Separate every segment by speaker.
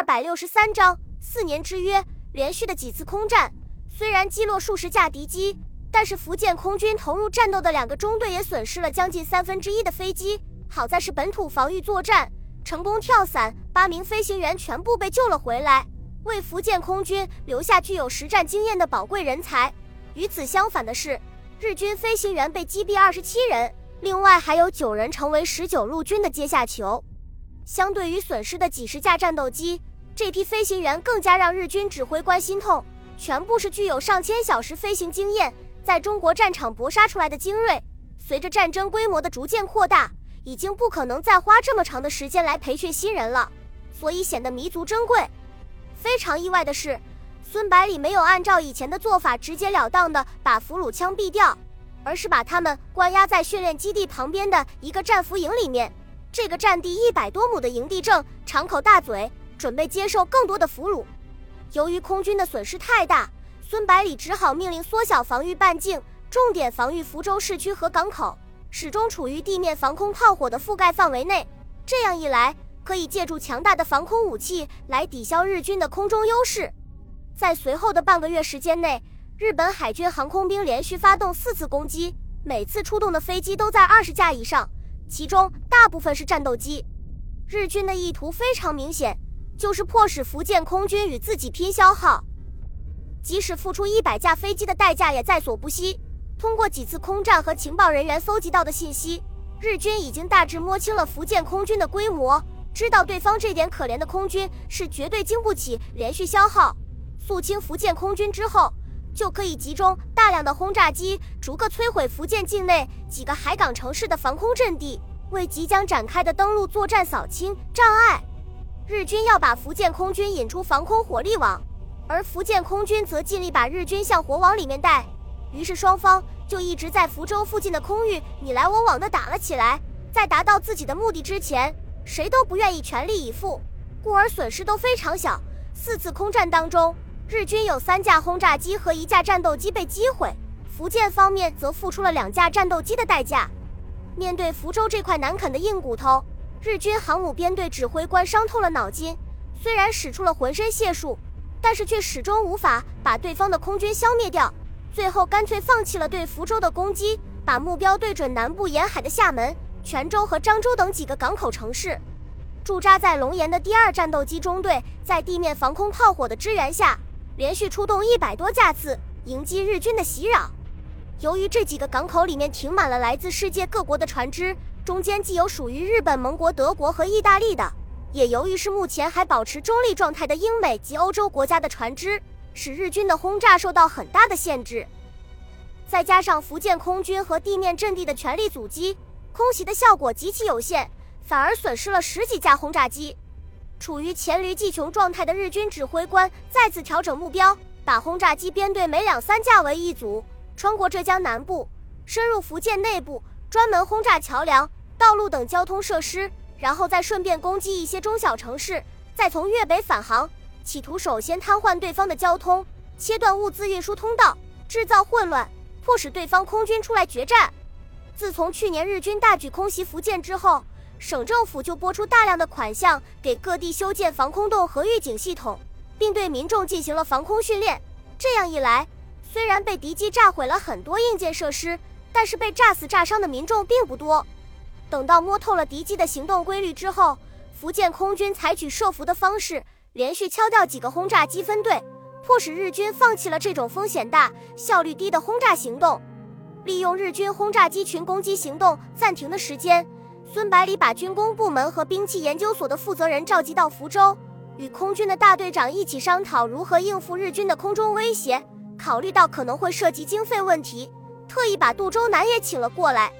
Speaker 1: 二百六十三章四年之约，连续的几次空战，虽然击落数十架敌机，但是福建空军投入战斗的两个中队也损失了将近三分之一的飞机。好在是本土防御作战，成功跳伞，八名飞行员全部被救了回来，为福建空军留下具有实战经验的宝贵人才。与此相反的是，日军飞行员被击毙二十七人，另外还有九人成为十九路军的阶下囚。相对于损失的几十架战斗机，这批飞行员更加让日军指挥官心痛。全部是具有上千小时飞行经验，在中国战场搏杀出来的精锐。随着战争规模的逐渐扩大，已经不可能再花这么长的时间来培训新人了，所以显得弥足珍贵。非常意外的是，孙百里没有按照以前的做法直截了当的把俘虏枪毙掉，而是把他们关押在训练基地旁边的一个战俘营里面。这个占地一百多亩的营地正敞口大嘴，准备接受更多的俘虏。由于空军的损失太大，孙百里只好命令缩小防御半径，重点防御福州市区和港口，始终处于地面防空炮火的覆盖范围内。这样一来，可以借助强大的防空武器来抵消日军的空中优势。在随后的半个月时间内，日本海军航空兵连续发动四次攻击，每次出动的飞机都在二十架以上。其中大部分是战斗机，日军的意图非常明显，就是迫使福建空军与自己拼消耗，即使付出一百架飞机的代价也在所不惜。通过几次空战和情报人员搜集到的信息，日军已经大致摸清了福建空军的规模，知道对方这点可怜的空军是绝对经不起连续消耗。肃清福建空军之后。就可以集中大量的轰炸机，逐个摧毁福建境内几个海港城市的防空阵地，为即将展开的登陆作战扫清障碍。日军要把福建空军引出防空火力网，而福建空军则尽力把日军向火网里面带。于是双方就一直在福州附近的空域你来我往的打了起来。在达到自己的目的之前，谁都不愿意全力以赴，故而损失都非常小。四次空战当中。日军有三架轰炸机和一架战斗机被击毁，福建方面则付出了两架战斗机的代价。面对福州这块难啃的硬骨头，日军航母编队指挥官伤透了脑筋。虽然使出了浑身解数，但是却始终无法把对方的空军消灭掉。最后干脆放弃了对福州的攻击，把目标对准南部沿海的厦门、泉州和漳州等几个港口城市。驻扎在龙岩的第二战斗机中队，在地面防空炮火的支援下。连续出动一百多架次迎击日军的袭扰。由于这几个港口里面停满了来自世界各国的船只，中间既有属于日本、盟国、德国和意大利的，也由于是目前还保持中立状态的英美及欧洲国家的船只，使日军的轰炸受到很大的限制。再加上福建空军和地面阵地的全力阻击，空袭的效果极其有限，反而损失了十几架轰炸机。处于黔驴技穷状态的日军指挥官再次调整目标，把轰炸机编队每两三架为一组，穿过浙江南部，深入福建内部，专门轰炸桥梁、道路等交通设施，然后再顺便攻击一些中小城市，再从粤北返航，企图首先瘫痪对方的交通，切断物资运输通道，制造混乱，迫使对方空军出来决战。自从去年日军大举空袭福建之后。省政府就拨出大量的款项给各地修建防空洞和预警系统，并对民众进行了防空训练。这样一来，虽然被敌机炸毁了很多硬件设施，但是被炸死炸伤的民众并不多。等到摸透了敌机的行动规律之后，福建空军采取设伏的方式，连续敲掉几个轰炸机分队，迫使日军放弃了这种风险大、效率低的轰炸行动。利用日军轰炸机群攻击行动暂停的时间。孙百里把军工部门和兵器研究所的负责人召集到福州，与空军的大队长一起商讨如何应付日军的空中威胁。考虑到可能会涉及经费问题，特意把杜周南也请了过来。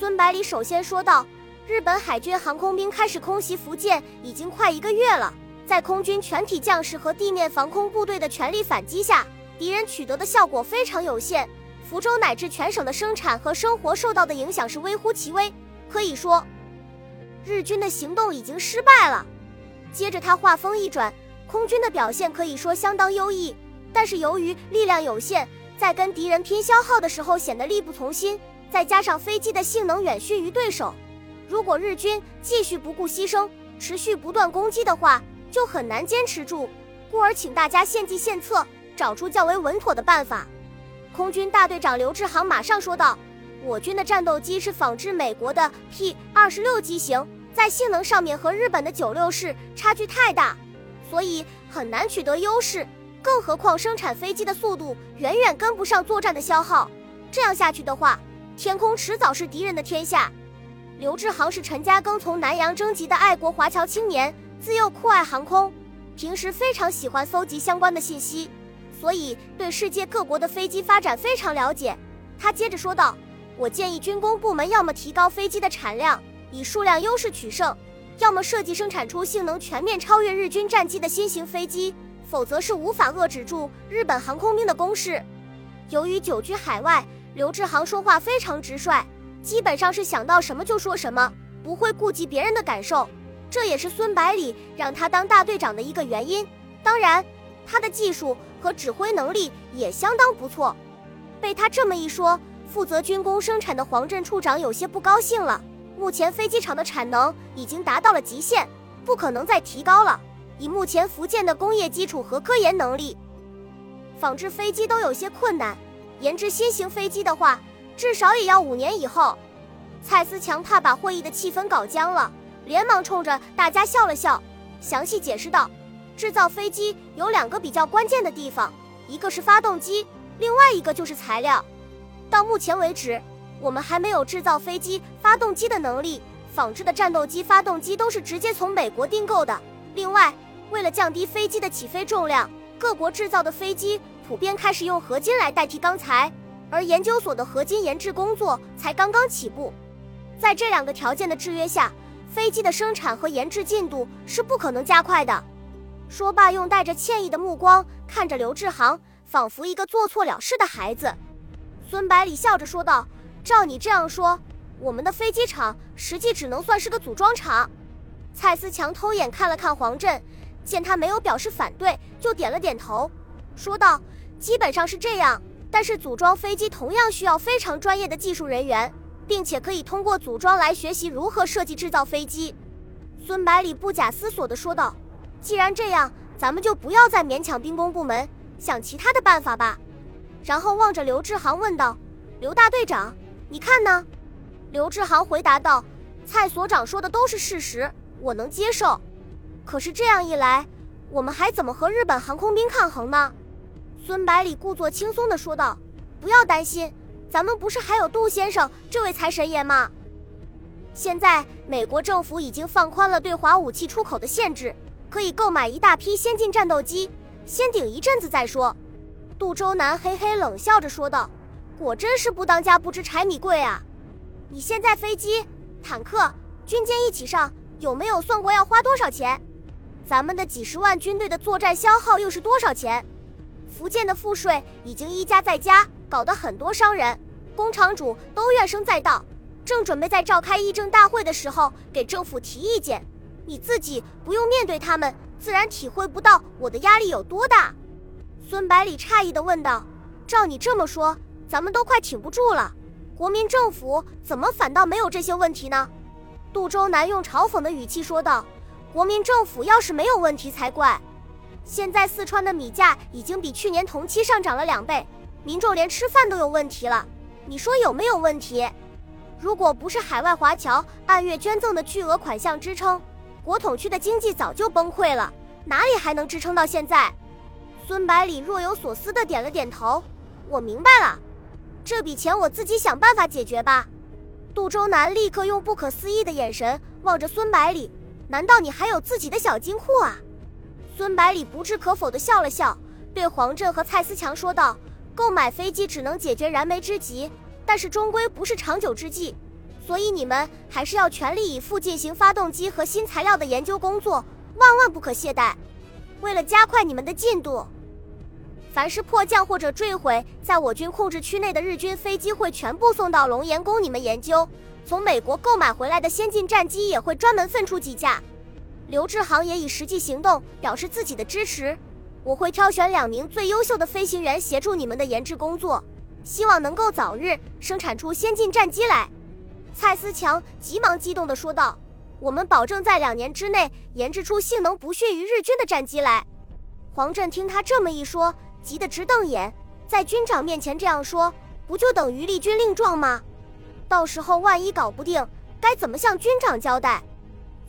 Speaker 1: 孙百里首先说道：“日本海军航空兵开始空袭福建已经快一个月了，在空军全体将士和地面防空部队的全力反击下，敌人取得的效果非常有限。福州乃至全省的生产和生活受到的影响是微乎其微。”可以说，日军的行动已经失败了。接着他话锋一转，空军的表现可以说相当优异，但是由于力量有限，在跟敌人拼消耗的时候显得力不从心。再加上飞机的性能远逊于对手，如果日军继续不顾牺牲，持续不断攻击的话，就很难坚持住，故而请大家献计献策，找出较为稳妥的办法。空军大队长刘志航马上说道：“我军的战斗机是仿制美国的 P 二十六机型，在性能上面和日本的九六式差距太大，所以很难取得优势。更何况生产飞机的速度远远跟不上作战的消耗，这样下去的话，天空迟早是敌人的天下。”刘志航是陈嘉庚从南洋征集的爱国华侨青年，自幼酷爱航空，平时非常喜欢搜集相关的信息。所以对世界各国的飞机发展非常了解。他接着说道：“我建议军工部门要么提高飞机的产量，以数量优势取胜；要么设计生产出性能全面超越日军战机的新型飞机，否则是无法遏制住日本航空兵的攻势。”由于久居海外，刘志航说话非常直率，基本上是想到什么就说什么，不会顾及别人的感受。这也是孙百里让他当大队长的一个原因。当然，他的技术。和指挥能力也相当不错，被他这么一说，负责军工生产的黄镇处长有些不高兴了。目前飞机场的产能已经达到了极限，不可能再提高了。以目前福建的工业基础和科研能力，仿制飞机都有些困难。研制新型飞机的话，至少也要五年以后。蔡思强怕把会议的气氛搞僵了，连忙冲着大家笑了笑，详细解释道。制造飞机有两个比较关键的地方，一个是发动机，另外一个就是材料。到目前为止，我们还没有制造飞机发动机的能力，仿制的战斗机发动机都是直接从美国订购的。另外，为了降低飞机的起飞重量，各国制造的飞机普遍开始用合金来代替钢材，而研究所的合金研制工作才刚刚起步。在这两个条件的制约下，飞机的生产和研制进度是不可能加快的。说罢，用带着歉意的目光看着刘志航，仿佛一个做错了事的孩子。孙百里笑着说道：“照你这样说，我们的飞机场实际只能算是个组装厂。”蔡思强偷眼看了看黄振，见他没有表示反对，就点了点头，说道：“基本上是这样，但是组装飞机同样需要非常专业的技术人员，并且可以通过组装来学习如何设计制造飞机。”孙百里不假思索地说道。既然这样，咱们就不要再勉强兵工部门，想其他的办法吧。然后望着刘志航问道：“刘大队长，你看呢？”刘志航回答道：“蔡所长说的都是事实，我能接受。可是这样一来，我们还怎么和日本航空兵抗衡呢？”孙百里故作轻松地说道：“不要担心，咱们不是还有杜先生这位财神爷吗？现在美国政府已经放宽了对华武器出口的限制。”可以购买一大批先进战斗机，先顶一阵子再说。杜周南嘿嘿冷笑着说道：“果真是不当家不知柴米贵啊！你现在飞机、坦克、军舰一起上，有没有算过要花多少钱？咱们的几十万军队的作战消耗又是多少钱？福建的赋税已经一加再加，搞得很多商人、工厂主都怨声载道，正准备在召开议政大会的时候给政府提意见。”你自己不用面对他们，自然体会不到我的压力有多大。孙百里诧异地问道：“照你这么说，咱们都快挺不住了。国民政府怎么反倒没有这些问题呢？”杜周南用嘲讽的语气说道：“国民政府要是没有问题才怪。现在四川的米价已经比去年同期上涨了两倍，民众连吃饭都有问题了。你说有没有问题？如果不是海外华侨按月捐赠的巨额款项支撑，”国统区的经济早就崩溃了，哪里还能支撑到现在？孙百里若有所思地点了点头。我明白了，这笔钱我自己想办法解决吧。杜周南立刻用不可思议的眼神望着孙百里。难道你还有自己的小金库啊？孙百里不置可否地笑了笑，对黄振和蔡思强说道：“购买飞机只能解决燃眉之急，但是终归不是长久之计。”所以你们还是要全力以赴进行发动机和新材料的研究工作，万万不可懈怠。为了加快你们的进度，凡是迫降或者坠毁在我军控制区内的日军飞机会全部送到龙岩供你们研究。从美国购买回来的先进战机也会专门分出几架。刘志航也以实际行动表示自己的支持。我会挑选两名最优秀的飞行员协助你们的研制工作，希望能够早日生产出先进战机来。蔡思强急忙激动地说道：“我们保证在两年之内研制出性能不逊于日军的战机来。黄振听他这么一说，急得直瞪眼，在军长面前这样说，不就等于立军令状吗？到时候万一搞不定，该怎么向军长交代？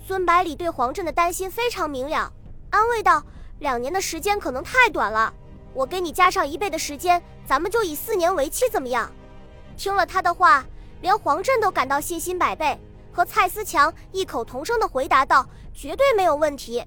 Speaker 1: 孙百里对黄振的担心非常明了，安慰道：“两年的时间可能太短了，我给你加上一倍的时间，咱们就以四年为期，怎么样？”听了他的话，连黄振都感到信心百倍，和蔡思强异口同声地回答道：“绝对没有问题。”